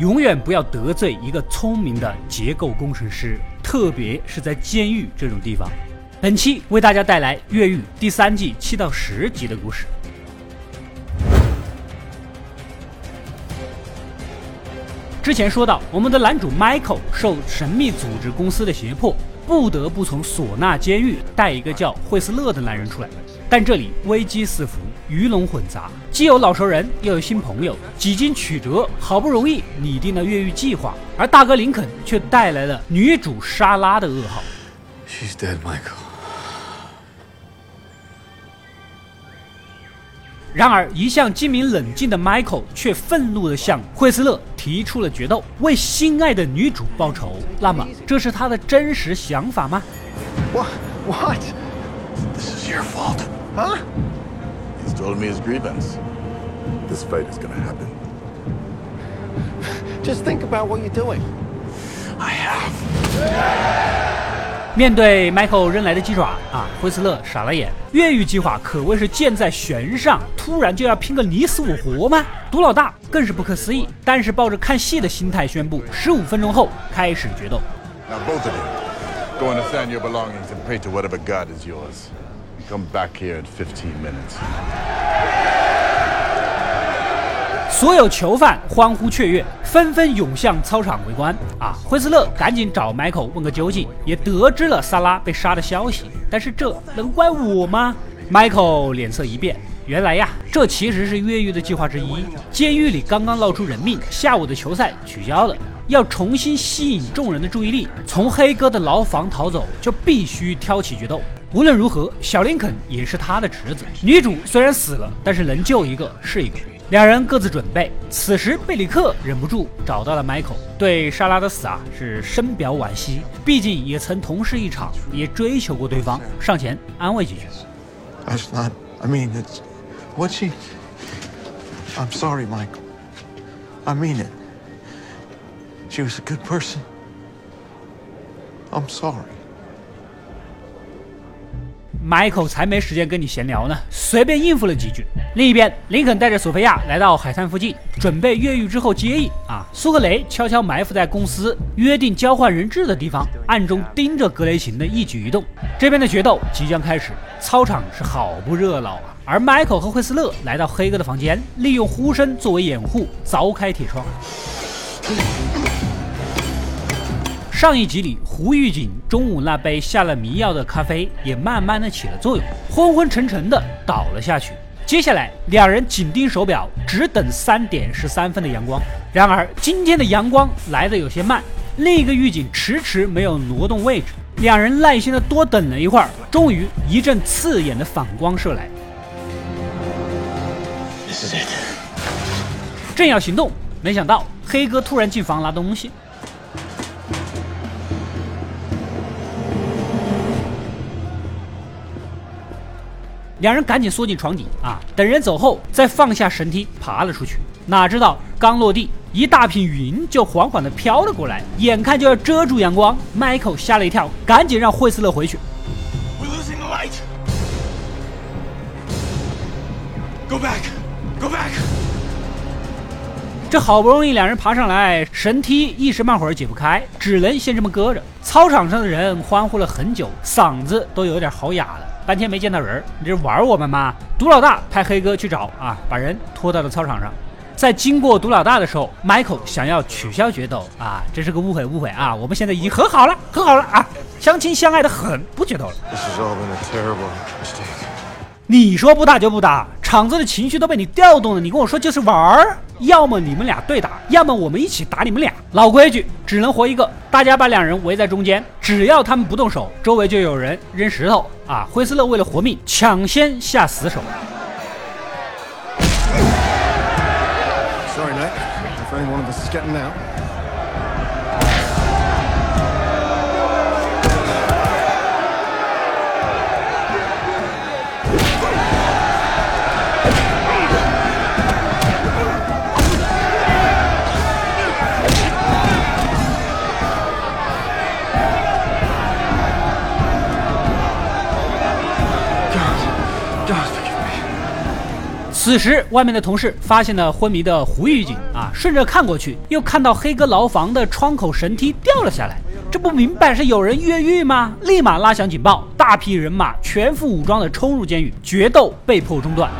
永远不要得罪一个聪明的结构工程师，特别是在监狱这种地方。本期为大家带来《越狱》第三季七到十集的故事。之前说到，我们的男主 Michael 受神秘组织公司的胁迫，不得不从唢呐监狱带一个叫惠斯勒的男人出来。但这里危机四伏，鱼龙混杂，既有老熟人，又有新朋友，几经曲折，好不容易拟定了越狱计划，而大哥林肯却带来了女主莎拉的噩耗。She's dead, Michael. 然而，一向精明冷静的 Michael 却愤怒地向惠斯勒提出了决斗，为心爱的女主报仇。那么，这是他的真实想法吗？What? What? This is your fault. Huh? He's told me his grievance. This fight is gonna happen. Just think about what you're doing. I have. 面对 Michael 扔来的鸡爪啊，惠斯勒傻了眼。越狱计划可谓是箭在弦上，突然就要拼个你死我活吗？毒老大更是不可思议，但是抱着看戏的心态宣布，十五分钟后开始决斗。Now both of you, go and assign your belongings and pray to whatever god is yours. Come back here in fifteen minutes. 所有囚犯欢呼雀跃，纷纷涌向操场围观。啊，惠斯勒赶紧找 Michael 问个究竟，也得知了萨拉被杀的消息。但是这能怪我吗？Michael 脸色一变，原来呀，这其实是越狱的计划之一。监狱里刚刚闹出人命，下午的球赛取消了，要重新吸引众人的注意力，从黑哥的牢房逃走，就必须挑起决斗。无论如何，小林肯也是他的侄子。女主虽然死了，但是能救一个是一个。两人各自准备。此时，贝里克忍不住找到了 Michael，对莎拉的死啊是深表惋惜。毕竟也曾同事一场，也追求过对方，上前安慰几句。That's not. I mean, it's what she. I'm sorry, Michael. I mean it. She was a good person. I'm sorry. Michael 才没时间跟你闲聊呢，随便应付了几句。另一边，林肯带着索菲亚来到海滩附近，准备越狱之后接应。啊，苏格雷悄悄埋伏在公司约定交换人质的地方，暗中盯着格雷琴的一举一动。这边的决斗即将开始，操场是好不热闹啊。而 Michael 和惠斯勒来到黑哥的房间，利用呼声作为掩护，凿开铁窗。上一集里，胡狱警中午那杯下了迷药的咖啡也慢慢的起了作用，昏昏沉沉的倒了下去。接下来，两人紧盯手表，只等三点十三分的阳光。然而，今天的阳光来的有些慢，另一个狱警迟迟没有挪动位置。两人耐心的多等了一会儿，终于一阵刺眼的反光射来。正要行动，没想到黑哥突然进房拿东西。两人赶紧缩进床底啊！等人走后，再放下绳梯爬了出去。哪知道刚落地，一大片云就缓缓地飘了过来，眼看就要遮住阳光。Michael 吓了一跳，赶紧让惠斯勒回去。We're losing light. Go back, go back。这好不容易两人爬上来，绳梯一时半会儿解不开，只能先这么搁着。操场上的人欢呼了很久，嗓子都有点好哑了。半天没见到人，你这是玩我们吗？毒老大派黑哥去找啊，把人拖到了操场上。在经过毒老大的时候，Michael 想要取消决斗啊，这是个误会，误会啊！我们现在已经和好了，和好了啊，相亲相爱的很，不决斗了。你说不打就不打，场子的情绪都被你调动了。你跟我说就是玩儿，要么你们俩对打要么我们一起打你们俩老规矩只能活一个。大家把两人围在中间只要他们不动手周围就有人扔石头啊惠斯勒为了活命抢先下死手。Sorrynette if anyone of us is getting 此时，外面的同事发现了昏迷的胡狱警啊，顺着看过去，又看到黑哥牢房的窗口神梯掉了下来，这不明摆是有人越狱吗？立马拉响警报，大批人马全副武装的冲入监狱，决斗被迫中断。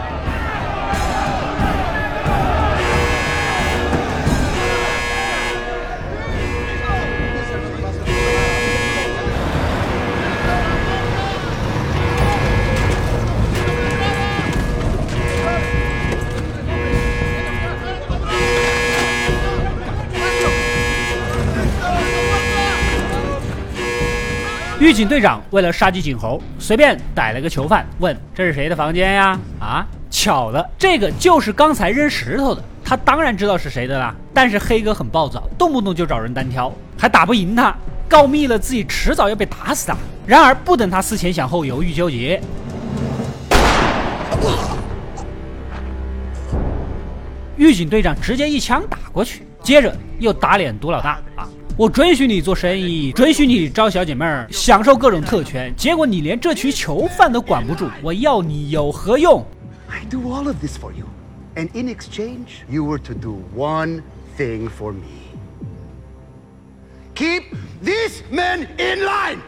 狱警队长为了杀鸡儆猴，随便逮了个囚犯，问这是谁的房间呀？啊，巧了，这个就是刚才扔石头的。他当然知道是谁的啦。但是黑哥很暴躁，动不动就找人单挑，还打不赢他，告密了自己迟早要被打死的。然而不等他思前想后、犹豫纠结，狱警队长直接一枪打过去，接着又打脸毒老大啊。我准许你做生意，准许你招小姐妹儿，享受各种特权，结果你连这群囚犯都管不住，我要你有何用？I do all of this for you, and in exchange, you were to do one thing for me: keep these men in line.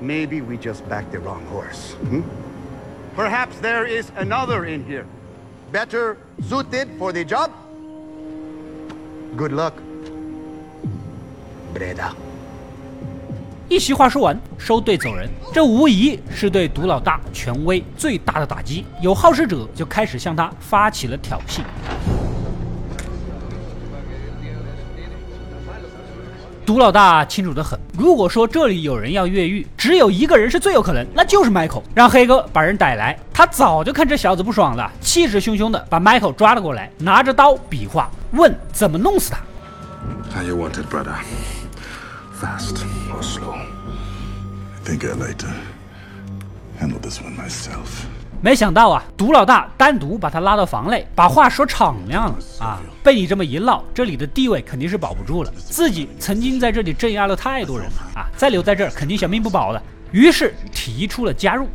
Maybe we just backed the wrong horse. Hmm? Perhaps there is another in here, better suited for the job. Good luck, Breda。一席话说完，收队走人。这无疑是对毒老大权威最大的打击。有好事者就开始向他发起了挑衅。毒老大清楚的很，如果说这里有人要越狱，只有一个人是最有可能，那就是 Michael。让黑哥把人逮来，他早就看这小子不爽了，气势汹汹的把 Michael 抓了过来，拿着刀比划，问怎么弄死他。How you want it, brother? Fast or slow? I think I'd like to handle this one myself. 没想到啊，毒老大单独把他拉到房内，把话说敞亮了啊！被你这么一唠，这里的地位肯定是保不住了。自己曾经在这里镇压了太多人了啊，再留在这儿肯定小命不保了。于是提出了加入。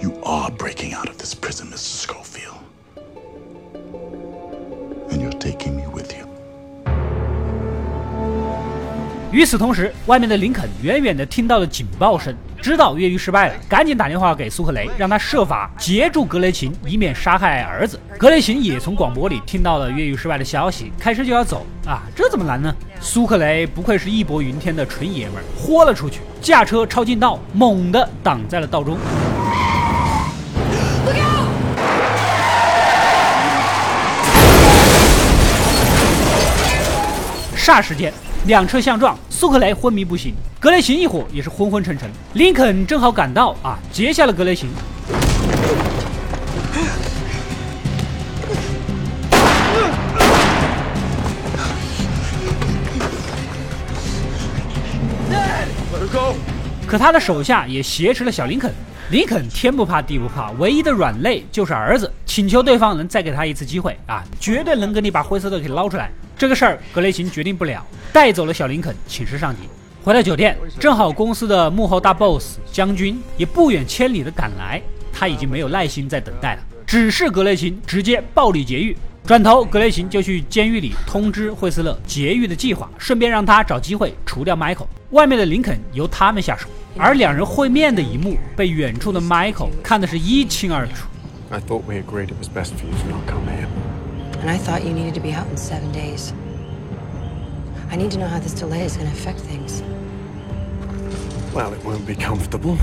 You are breaking out of this prison, Mr. Schofield, and you're taking me with you. 与此同时，外面的林肯远远的听到了警报声。知道越狱失败了，赶紧打电话给苏克雷，让他设法截住格雷琴，以免杀害儿子。格雷琴也从广播里听到了越狱失败的消息，开车就要走啊，这怎么难呢？苏克雷不愧是义薄云天的纯爷们儿，豁了出去，驾车超近道，猛地挡在了道中。霎时间。两车相撞，苏克雷昏迷不醒，格雷琴一伙也是昏昏沉沉。林肯正好赶到啊，截下了格雷琴。可他的手下也挟持了小林肯。林肯天不怕地不怕，唯一的软肋就是儿子，请求对方能再给他一次机会啊，绝对能给你把灰色的给捞出来。这个事儿，格雷琴决定不了，带走了小林肯，请示上级。回到酒店，正好公司的幕后大 boss 将军也不远千里的赶来，他已经没有耐心再等待了，指示格雷琴直接暴力劫狱。转头，格雷琴就去监狱里通知惠斯勒劫狱的计划，顺便让他找机会除掉 Michael。外面的林肯由他们下手，而两人会面的一幕被远处的 Michael 看的是一清二楚。And I thought you needed to be out in seven days. I need to know how this delay is going to affect things. Well, it won't be comfortable,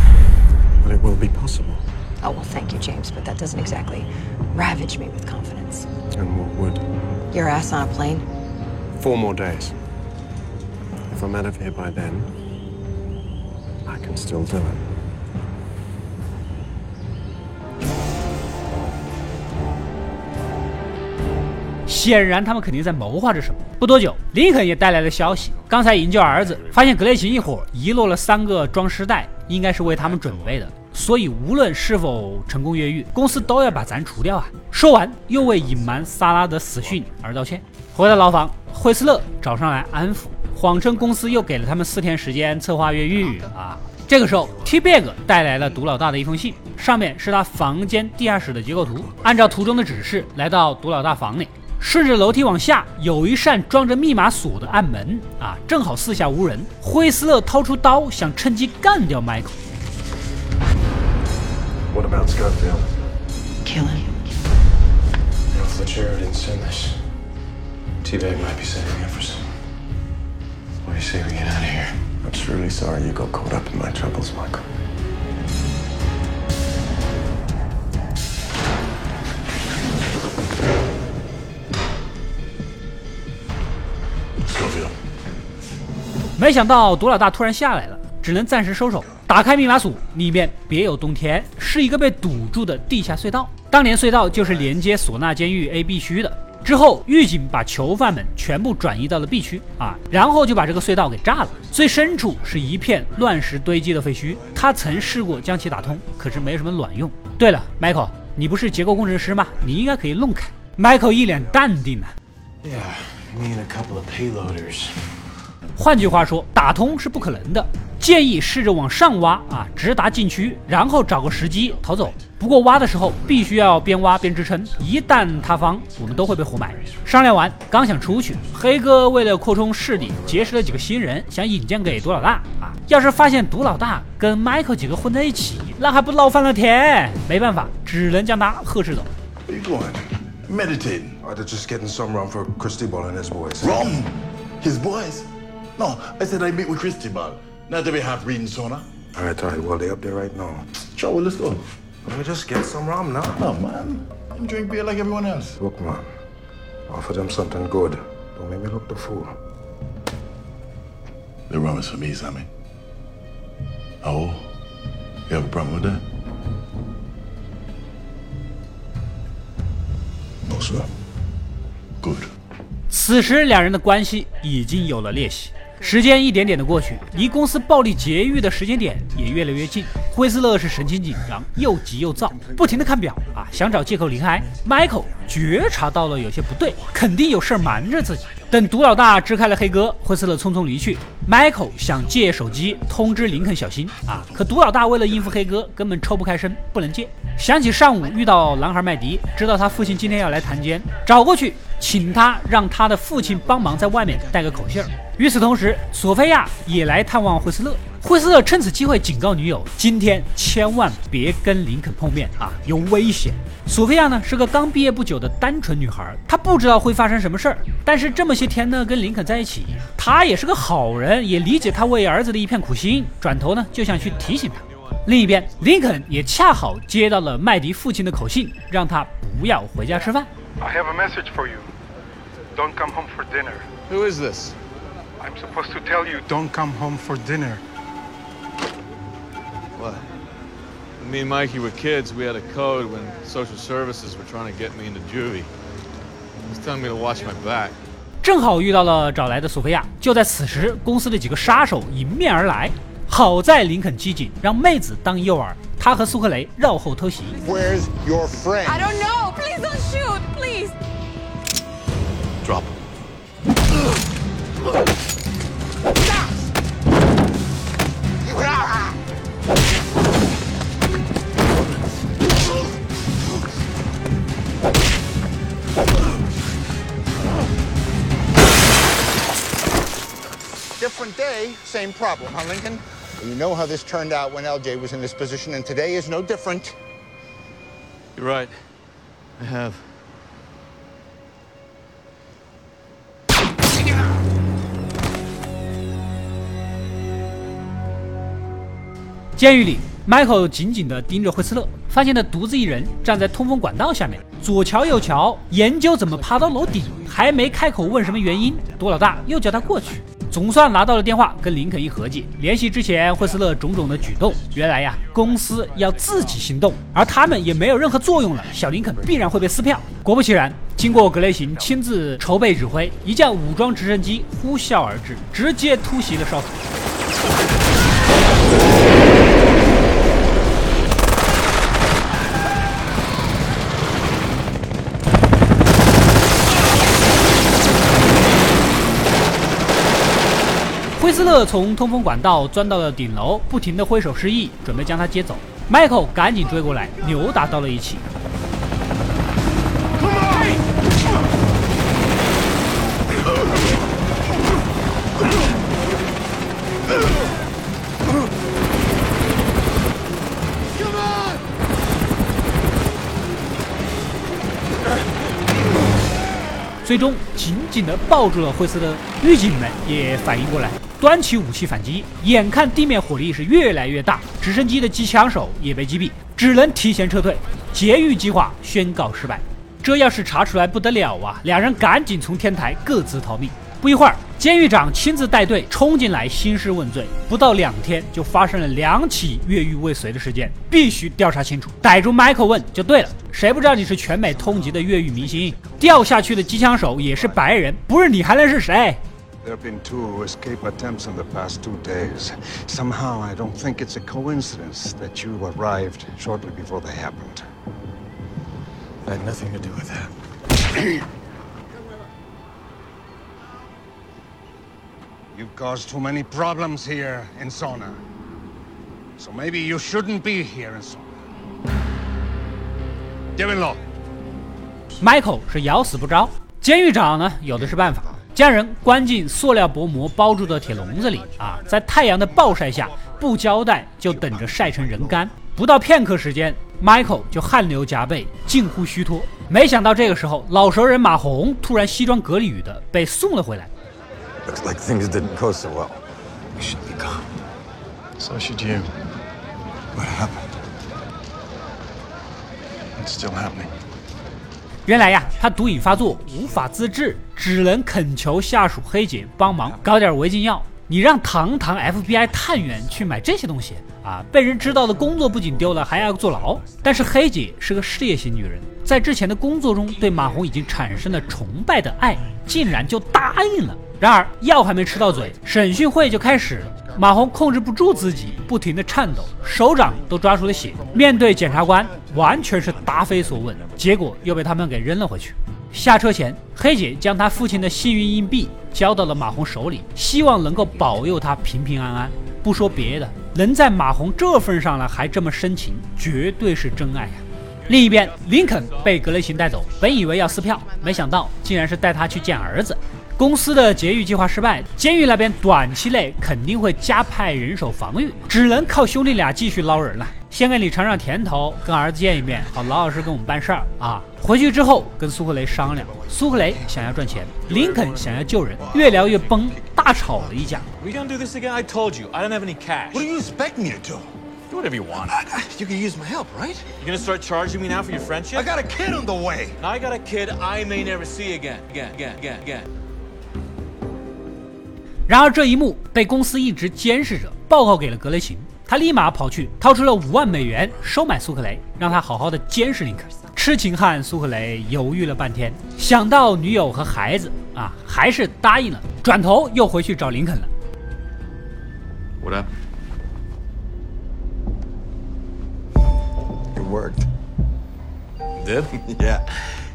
but it will be possible. Oh, well, thank you, James, but that doesn't exactly ravage me with confidence. And what would? Your ass on a plane? Four more days. If I'm out of here by then, I can still do it. 显然，他们肯定在谋划着什么。不多久，林肯也带来了消息：刚才营救儿子，发现格雷琴一伙遗落了三个装尸袋，应该是为他们准备的。所以，无论是否成功越狱，公司都要把咱除掉啊！说完，又为隐瞒萨拉的死讯而道歉。回到牢房，惠斯勒找上来安抚，谎称公司又给了他们四天时间策划越狱啊。这个时候，T Bag 带来了毒老大的一封信，上面是他房间地下室的结构图。按照图中的指示，来到毒老大房里，顺着楼梯往下，有一扇装着密码锁的暗门啊，正好四下无人。惠斯勒掏出刀，想趁机干掉 Michael。What about Schofield? Kill him. If Legere didn't send this, T-Bag might be setting me up for something. What do you say we get out of here? I'm truly sorry you got caught up in my troubles, Michael. 没想到毒老大突然下来了，只能暂时收手。打开密码锁，里面别有洞天，是一个被堵住的地下隧道。当年隧道就是连接唢呐监狱 A、B 区的。之后，狱警把囚犯们全部转移到了 B 区啊，然后就把这个隧道给炸了。最深处是一片乱石堆积的废墟。他曾试过将其打通，可是没什么卵用。对了，Michael，你不是结构工程师吗？你应该可以弄开。Michael 一脸淡定啊。Yeah, me and a couple of haloders 换句话说，打通是不可能的。建议试着往上挖啊，直达禁区，然后找个时机逃走。不过挖的时候必须要边挖边支撑，一旦塌方，我们都会被活埋。商量完，刚想出去，黑哥为了扩充势力，结识了几个新人，想引荐给毒老大啊。要是发现毒老大跟 Michael 几个混在一起，那还不闹翻了天？没办法，只能将他呵斥走。Where you going? Meditating. Or they're just getting some rum for Christy Ball and his boys. Wrong. His boys. No, I said I meet with Christy Ball. Not to be half reading sauna. All right, all right. Well, they up there right now. Sure, well, let's go. Let me just get some rum now. Oh, man. I'm drink beer like everyone else. Look, man. Offer them something good. Don't make me look the fool. The rum is for me, Sammy. Oh, you have a problem with that? No, sir. Good. 此时两人的关系已经有了裂隙。 时间一点点的过去，离公司暴力劫狱的时间点也越来越近。惠斯勒是神情紧张，又急又躁，不停的看表啊，想找借口离开。Michael 觉察到了有些不对，肯定有事儿瞒着自己。等毒老大支开了黑哥，惠斯勒匆匆离去。Michael 想借手机通知林肯小心啊，可毒老大为了应付黑哥，根本抽不开身，不能借。想起上午遇到男孩麦迪，知道他父亲今天要来谈监，找过去请他让他的父亲帮忙在外面带个口信儿。与此同时，索菲亚也来探望惠斯勒。惠斯勒趁此机会警告女友，今天千万别跟林肯碰面啊，有危险。索菲亚呢是个刚毕业不久的单纯女孩，她不知道会发生什么事儿，但是这么些天呢跟林肯在一起，她也是个好人，也理解他为儿子的一片苦心，转头呢就想去提醒他。另一边，林肯也恰好接到了麦迪父亲的口信，让他不要回家吃饭。I have a message for you. Don't come home for dinner. Who is this? I'm supposed to tell you don't come home for dinner. What? When me and Mikey were kids, we had a code when social services were trying to get me into juvie. He was telling me to watch my back. 正好遇到了找来的索菲亚。就在此时，公司的几个杀手迎面而来。好在林肯机警，让妹子当诱饵，他和苏克雷绕后偷袭。 Where's your friend? I don't know. Please don't shoot. Please. Drop. Different day, same problem, huh, Lincoln? You know how this turned out when LJ was in this position, and today is no different. You're right. I have. 监狱里，Michael 紧紧地盯着惠斯勒，发现他独自一人站在通风管道下面，左瞧右瞧，研究怎么爬到楼顶。还没开口问什么原因，多老大又叫他过去。总算拿到了电话，跟林肯一合计，联系之前惠斯勒种种的举动，原来呀，公司要自己行动，而他们也没有任何作用了，小林肯必然会被撕票。果不其然，经过格雷行亲自筹备指挥，一架武装直升机呼啸而至，直接突袭了哨所。惠斯斯勒从通风管道钻到了顶楼，不停地挥手示意，准备将他接走。Michael 赶紧追过来，扭打到了一起。最终紧紧地抱住了惠斯勒，狱警们也反应过来，端起武器反击。眼看地面火力是越来越大，直升机的机枪手也被击毙，只能提前撤退，劫狱计划宣告失败。这要是查出来不得了啊！两人赶紧从天台各自逃命。不一会儿，监狱长亲自带队冲进来兴师问罪。不到两天，就发生了两起越狱未遂的事件，必须调查清楚。逮住 Michael 问就对了，谁不知道你是全美通缉的越狱明星？掉下去的机枪手也是白人，不是你还能是谁 ？There have been two escape attempts in the past two days. Somehow, I don't think it's a coincidence that you arrived shortly before they happened. I had nothing to do with that. You've caused too many problems here in Sona. So maybe you shouldn't be here in Sona. Devin Law. Michael 是咬死不招，监狱长呢有的是办法， 将人关进塑料薄膜包住的铁笼子里啊，在太阳的暴晒下，不交代就等着晒成人干。不到片刻时间，Michael 就汗流浃背，近乎虚脱。没想到这个时候，老熟人马红突然西装革履的被送了回来。Looks like things didn't go so well. We should be gone. So should you. What happened? It's still happening. 原来呀，他毒瘾发作，无法自制，只能恳求下属黑姐帮忙搞点违禁药。你让堂堂 FBI 探员去买这些东西啊？被人知道的工作不仅丢了，还要坐牢。但是黑姐是个事业型女人，在之前的工作中对马红已经产生了崇拜的爱，竟然就答应了。然而药还没吃到嘴，审讯会就开始了。马红控制不住自己，不停的颤抖，手掌都抓出了血。面对检察官，完全是答非所问，结果又被他们给扔了回去。下车前，黑姐将她父亲的幸运硬币交到了马红手里，希望能够保佑他平平安安。不说别的，能在马红这份上了还这么深情，绝对是真爱呀。另一边，林肯被格雷琴带走，本以为要撕票，没想到竟然是带他去见儿子。公司的劫狱计划失败，监狱那边短期内肯定会加派人手防御，只能靠兄弟俩继续捞人了。先给你尝尝甜头，跟儿子见一面，好老老实跟我们办事儿啊！回去之后跟苏克雷商量，苏克雷想要赚钱，林肯想要救人，越聊越崩，大吵了一架。We gonna do this again? I told you, I don't have any cash. What do you expect me to do? Do whatever you want. You can use my help, right? You gonna start charging me now for your friendship? I got a kid on the way. I got a kid I may never see again, again, again, again, again. 然而这一幕被公司一直监视着，报告给了格雷琴，他立马跑去掏出了五万美元收买苏克雷，让他好好的监视林肯。痴情汉苏克雷犹豫了半天，想到女友和孩子啊，还是答应了，转头又回去找林肯了。What up? It worked. Did? Yeah.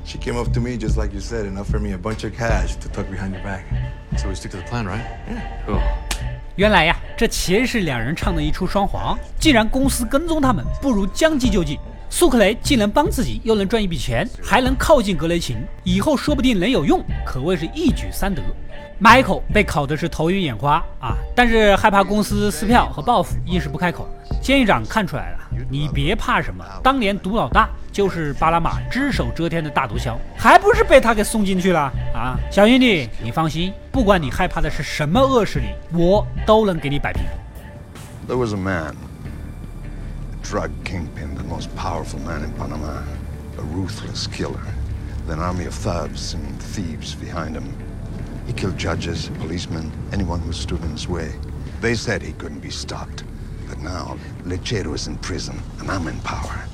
She came up to me just like you said and offered me a bunch of cash to tuck behind your back. So we stick to the plan, right? Yeah. Cool. 原来呀，这其实是两人唱的一出双簧。既然公司跟踪他们，不如将计就计。苏克雷既能帮自己，又能赚一笔钱，还能靠近格雷琴，以后说不定能有用，可谓是一举三得。Michael 被烤的是头晕眼花啊，但是害怕公司撕票和报复，硬是不开口。监狱长看出来了，你别怕什么，当年毒老大就是巴拉马只手遮天的大毒枭，还不是被他给送进去了啊？小兄弟，你放心，不管你害怕的是什么恶势力，我都能给你摆平。There was a man, drug kingpin, the most powerful man in Panama, a ruthless killer, with an army of thugs and thieves behind him. He killed judges, policemen, anyone who stood in his way. They said he couldn't be stopped. But now, Lechero is in prison, and I'm in power.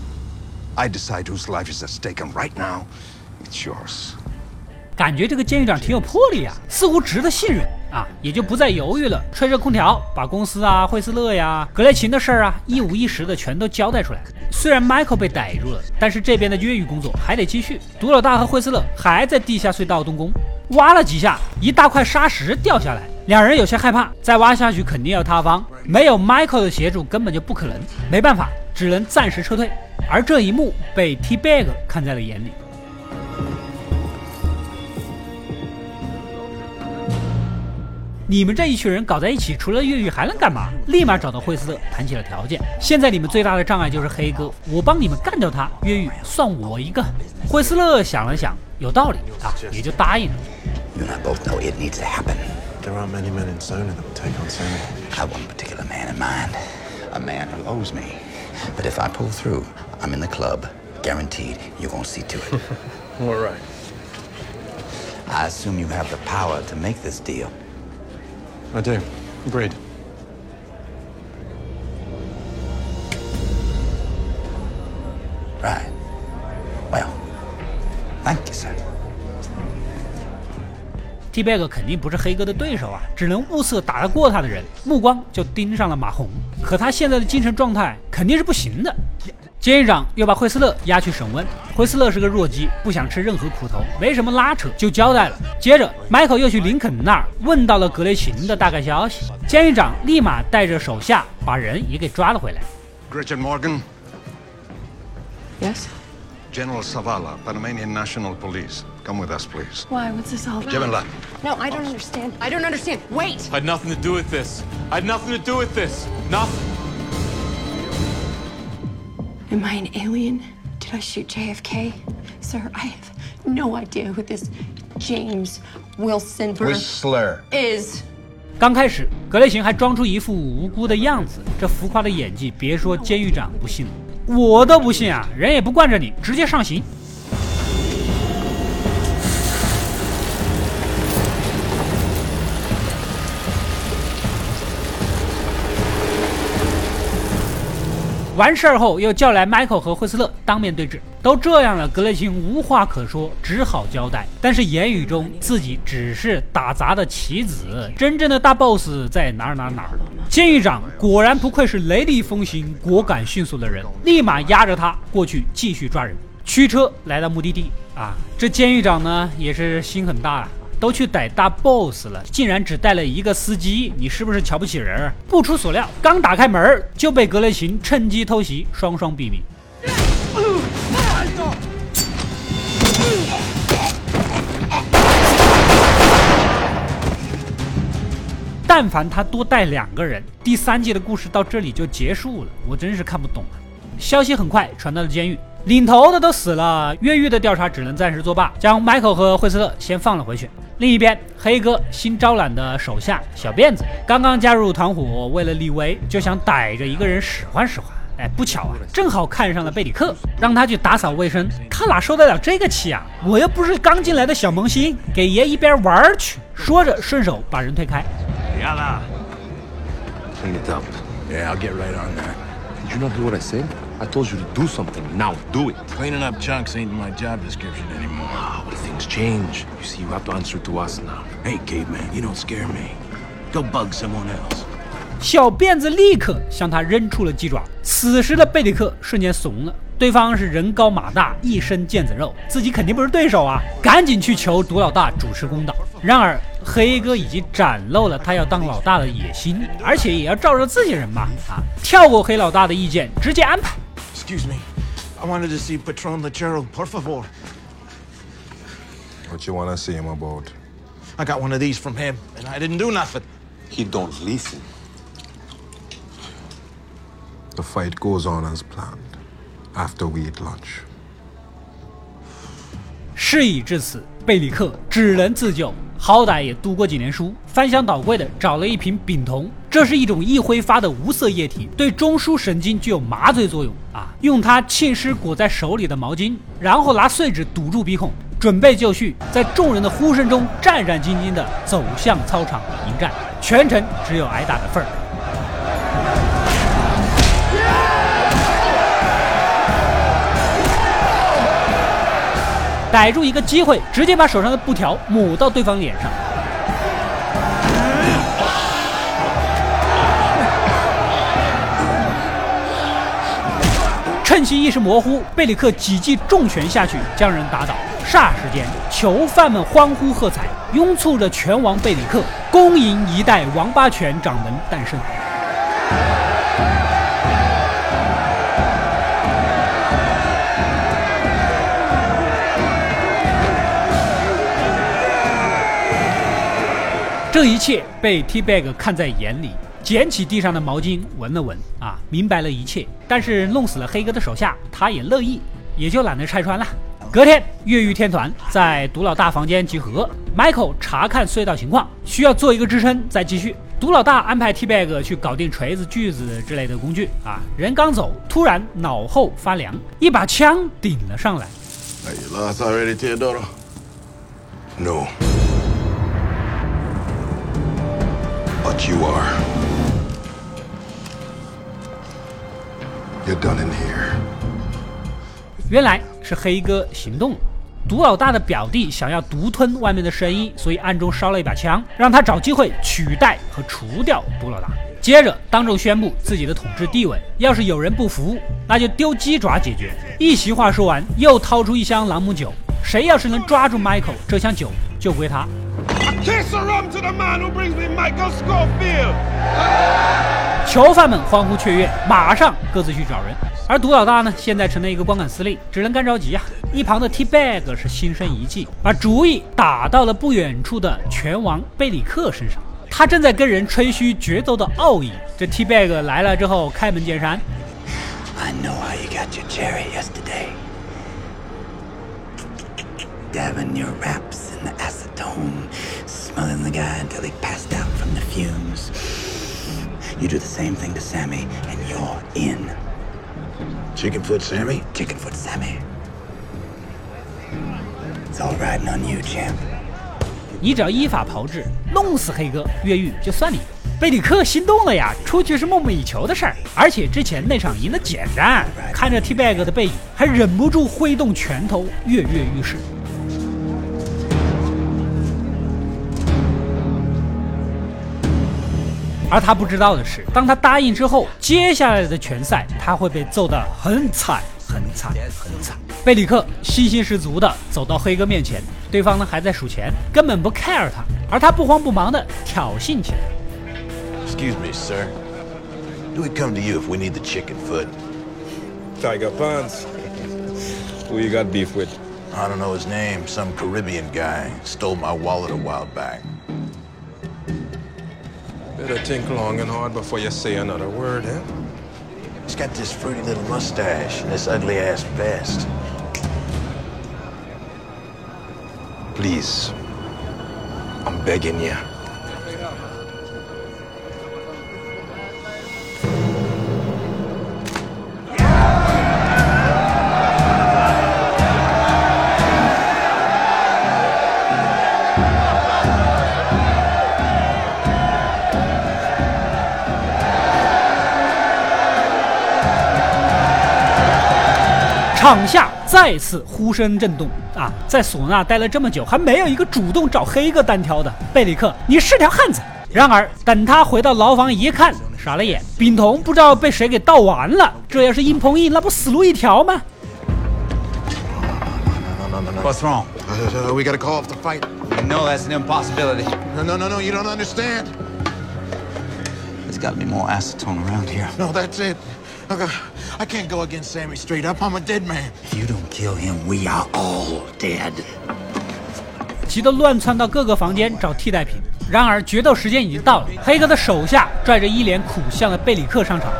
I decide whose life is at stake, and right now, it's yours. 感觉这个监狱长挺有魄力呀，似乎值得信任 啊，也就不再犹豫了，吹着空调，把公司啊、惠斯勒呀、格雷琴的事儿啊，一五一十的全都交代出来。虽然 Michael 被逮住了，但是这边的越狱工作还得继续。毒老大和惠斯勒还在地下隧道动工，挖了几下，一大块沙石掉下来，两人有些害怕，再挖下去肯定要塌方，没有 Michael 的协助根本就不可能。没办法，只能暂时撤退。而这一幕被 T Bag 看在了眼里。你们这一群人搞在一起，除了越狱还能干嘛？立马找到惠斯勒谈起了条件。现在你们最大的障碍就是黑哥，我帮你们干掉他，越狱算我一个。惠斯勒想了想，有道理啊，也就答应了。You and I both know it needs to happen. There aren't many men in Sona that would take on Sammy. I have one particular man in mind. A man who owes me. But if I pull through, I'm in the club. Guaranteed, you're gonna see to it. All right. I assume you have the power to make this deal. I do. Agreed. Right. Well, thank you, sir. T Bag 肯定不是黑哥的对手啊，只能物色打得过他的人，目光就盯上了马红。可他现在的精神状态肯定是不行的。监狱长又把惠斯勒押去审问，惠斯勒是个弱鸡，不想吃任何苦头，没什么拉扯，就交代了。接着，迈克又去林肯那儿问到了格雷琴的大概消息，监狱长立马带着手下把人也给抓了回来。Gretchen Morgan, Yes? General Savala, Panamanian National Police. Come with us, please. Why? What's this all about? Gemini. No, I don't understand. I don't understand. Wait! I had nothing to do with this. I had nothing to do with this. Nothing. Am I an alien? Did I shoot JFK? Sir, I have no idea who this James Wilson Whistler. is. 刚开始，格雷琴还装出一副无辜的样子，这浮夸的演技，别说监狱长不信了，我都不信啊！人也不惯着你，直接上刑。完事儿后，又叫来 Michael 和惠斯勒当面对质。都这样了，格雷琴无话可说，只好交代。但是言语中自己只是打杂的棋子，真正的大 boss 在哪儿哪儿哪儿。监狱长果然不愧是雷厉风行、果敢迅速的人，立马押着他过去继续抓人。驱车来到目的地啊，这监狱长呢也是心很大啊。都去逮大 boss 了，竟然只带了一个司机，你是不是瞧不起人？不出所料，刚打开门就被格雷琴趁机偷袭，双双毙命。但凡他多带两个人，第三季的故事到这里就结束了。我真是看不懂啊！消息很快传到了监狱，领头的都死了，越狱的调查只能暂时作罢，将迈克和惠斯特先放了回去。另一边，黑哥新招揽的手下小辫子刚刚加入团伙，为了李维就想逮着一个人使唤使唤。哎，不巧啊，正好看上了贝里克，让他去打扫卫生。他哪受得了这个气啊？我又不是刚进来的小萌新，给爷一边玩去。说着，顺手把人推开。Yalla. Clean it up. Yeah, I told you to do something. Now do it. Cleaning up chunks ain't in my job description anymore. Ah, but things change. You see, you have to answer to us now. Hey, caveman, you don't scare me. Go bug someone else. 小辫子立刻向他扔出了鸡爪。此时的贝里克瞬间怂了，对方是人高马大，一身腱子肉，自己肯定不是对手啊！赶紧去求毒老大主持公道。然而黑哥已经展露了他要当老大的野心，而且也要照着自己人嘛啊！跳过黑老大的意见，直接安排。Excuse me. I wanted to see Patron Lechero, por favor. What you wanna see him about? I got one of these from him, and I didn't do nothing. He don't listen. The fight goes on as planned. After we eat lunch. 事已至此，贝里克只能自救。 好歹也读过几年书，翻箱倒柜的找了一瓶丙酮，这是一种易挥发的无色液体，对中枢神经具有麻醉作用啊！用它浸湿裹在手里的毛巾，然后拿碎纸堵住鼻孔，准备就绪，在众人的呼声中战战兢兢的走向操场迎战，全程只有挨打的份儿。逮住一个机会，直接把手上的布条抹到对方脸上。趁其意识模糊，贝里克几记重拳下去将人打倒。霎时间，囚犯们欢呼喝彩，拥簇着拳王贝里克，恭迎一代王八拳掌门诞生。这一切被 T Bag 看在眼里，捡起地上的毛巾闻了闻，啊，明白了一切。但是弄死了黑哥的手下，他也乐意，也就懒得拆穿了。隔天，越狱天团在毒老大房间集合，Michael 查看隧道情况，需要做一个支撑，再继续。毒老大安排 T Bag 去搞定锤子、锯子之类的工具，啊，人刚走，突然脑后发凉，一把枪顶了上来。No. You are. You're done in here. 原来是黑哥行动了。毒老大的表弟想要独吞外面的生意，所以暗中烧了一把枪，让他找机会取代和除掉毒老大。接着当众宣布自己的统治地位，要是有人不服，那就丢鸡爪解决。一席话说完，又掏出一箱朗姆酒，谁要是能抓住 Michael，这箱酒就归他。囚犯们欢呼雀跃，马上各自去找人。而毒老大呢，现在成了一个光杆司令，只能干着急啊。一旁的 T Bag 是心生一计，把主意打到了不远处的拳王贝里克身上。他正在跟人吹嘘决斗的奥义。这 T Bag 来了之后，开门见山。I know how you got your cherry yesterday. Dabbing your wraps in the acetone, smelling the guy until he passed out from the fumes. You do the same thing to Sammy, and you're in. Chickenfoot Sammy? Chickenfoot Sammy. It's all riding on you, champ. 你只要依法炮制，弄死黑哥，越狱就算你。贝里克心动了呀，出去是梦寐以求的事儿，而且之前那场赢得简单。看着 T Bag 的背影，还忍不住挥动拳头，跃跃欲试。而他不知道的是，当他答应之后，接下来的拳赛他会被揍得很惨、很惨、很惨。贝里克信心十足地走到黑哥面前，对方呢还在数钱，根本不 care 他，而他不慌不忙地挑衅起来。Excuse me, sir. Do we come to you if we need the chicken foot? Tiger Pants. Who you got beef with? I don't know his name. Some Caribbean guy stole my wallet a while back. Better think long and hard before you say another word, eh? He's got this fruity little mustache and this ugly ass vest. Please, I'm begging you. 场下再次呼声震动啊！在唢呐待了这么久，还没有一个主动找黑哥单挑的。贝里克，你是条汉子。然而，等他回到牢房一看，傻了眼，丙酮不知道被谁给倒完了。这要是硬碰硬，那不死路一条吗？What's wrong? Uh, we gotta call off the fight. You know that's an impossibility. No, no, no, no, you don't understand. There's got to be more acetone around here. No, that's it. Okay, I can't go against Sammy straight up. I'm a dead man. If you don't kill him, we are all dead. 急得乱窜到各个房间找替代品。然而决斗时间已经到了，黑哥的手下拽着一脸苦相的贝里克上场。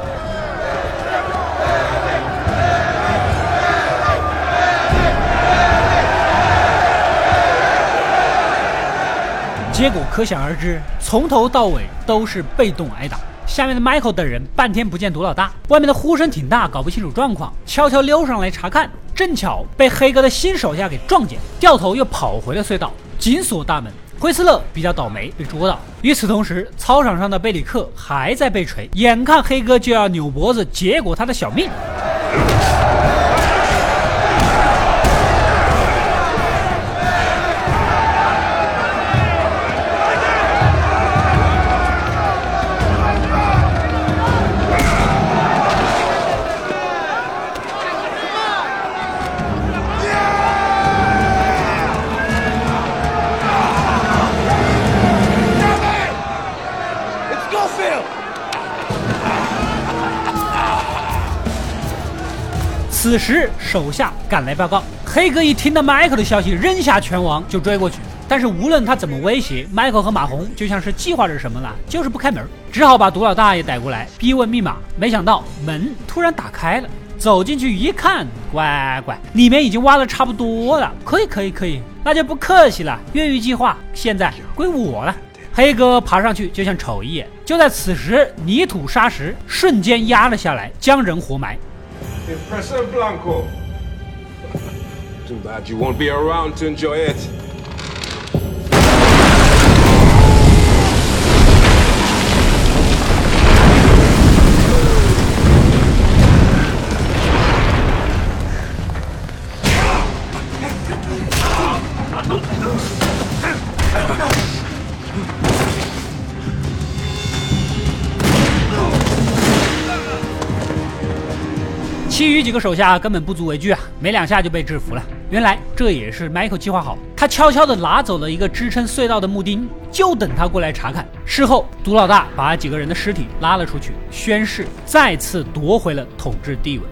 结果可想而知，从头到尾都是被动挨打。下面的 Michael 等人半天不见毒老大，外面的呼声挺大，搞不清楚状况，悄悄溜上来查看，正巧被黑哥的新手下给撞见，掉头又跑回了隧道，紧锁大门。惠斯勒比较倒霉，被捉到。与此同时，操场上的贝里克还在被锤，眼看黑哥就要扭脖子，结果他的小命。此时手下赶来报告，黑哥一听到迈克的消息，扔下拳王就追过去。但是无论他怎么威胁，迈克和马红就像是计划着什么了，就是不开门，只好把毒老大也逮过来逼问密码。没想到门突然打开了，走进去一看，乖乖，里面已经挖的差不多了。可以可以可以，那就不客气了。越狱计划现在归我了。黑哥爬上去就想瞅一眼，就在此时，泥土沙石瞬间压了下来，将人活埋。Too bad you won't be around to enjoy it. 几个手下根本不足为惧啊，没两下就被制服了。原来这也是 Michael 计划好，他悄悄地拿走了一个支撑隧道的木钉，就等他过来查看。事后，毒老大把几个人的尸体拉了出去，宣誓再次夺回了统治地位。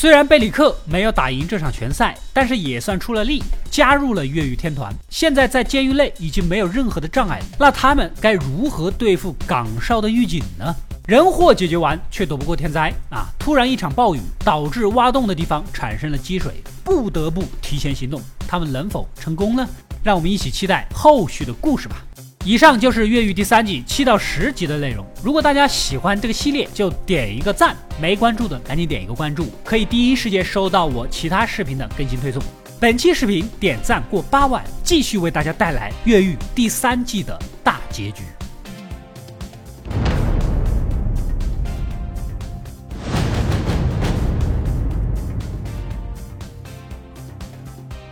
虽然贝里克没有打赢这场拳赛，但是也算出了力，加入了越狱天团。现在在监狱内已经没有任何的障碍，那他们该如何对付岗哨的狱警呢？人祸解决完，却躲不过天灾啊！突然一场暴雨导致挖洞的地方产生了积水，不得不提前行动。他们能否成功呢？让我们一起期待后续的故事吧。以上就是《越狱》第三季七到十集的内容。如果大家喜欢这个系列，就点一个赞；没关注的赶紧点一个关注，可以第一时间收到我其他视频的更新推送。本期视频点赞过八万，继续为大家带来《越狱》第三季的大结局。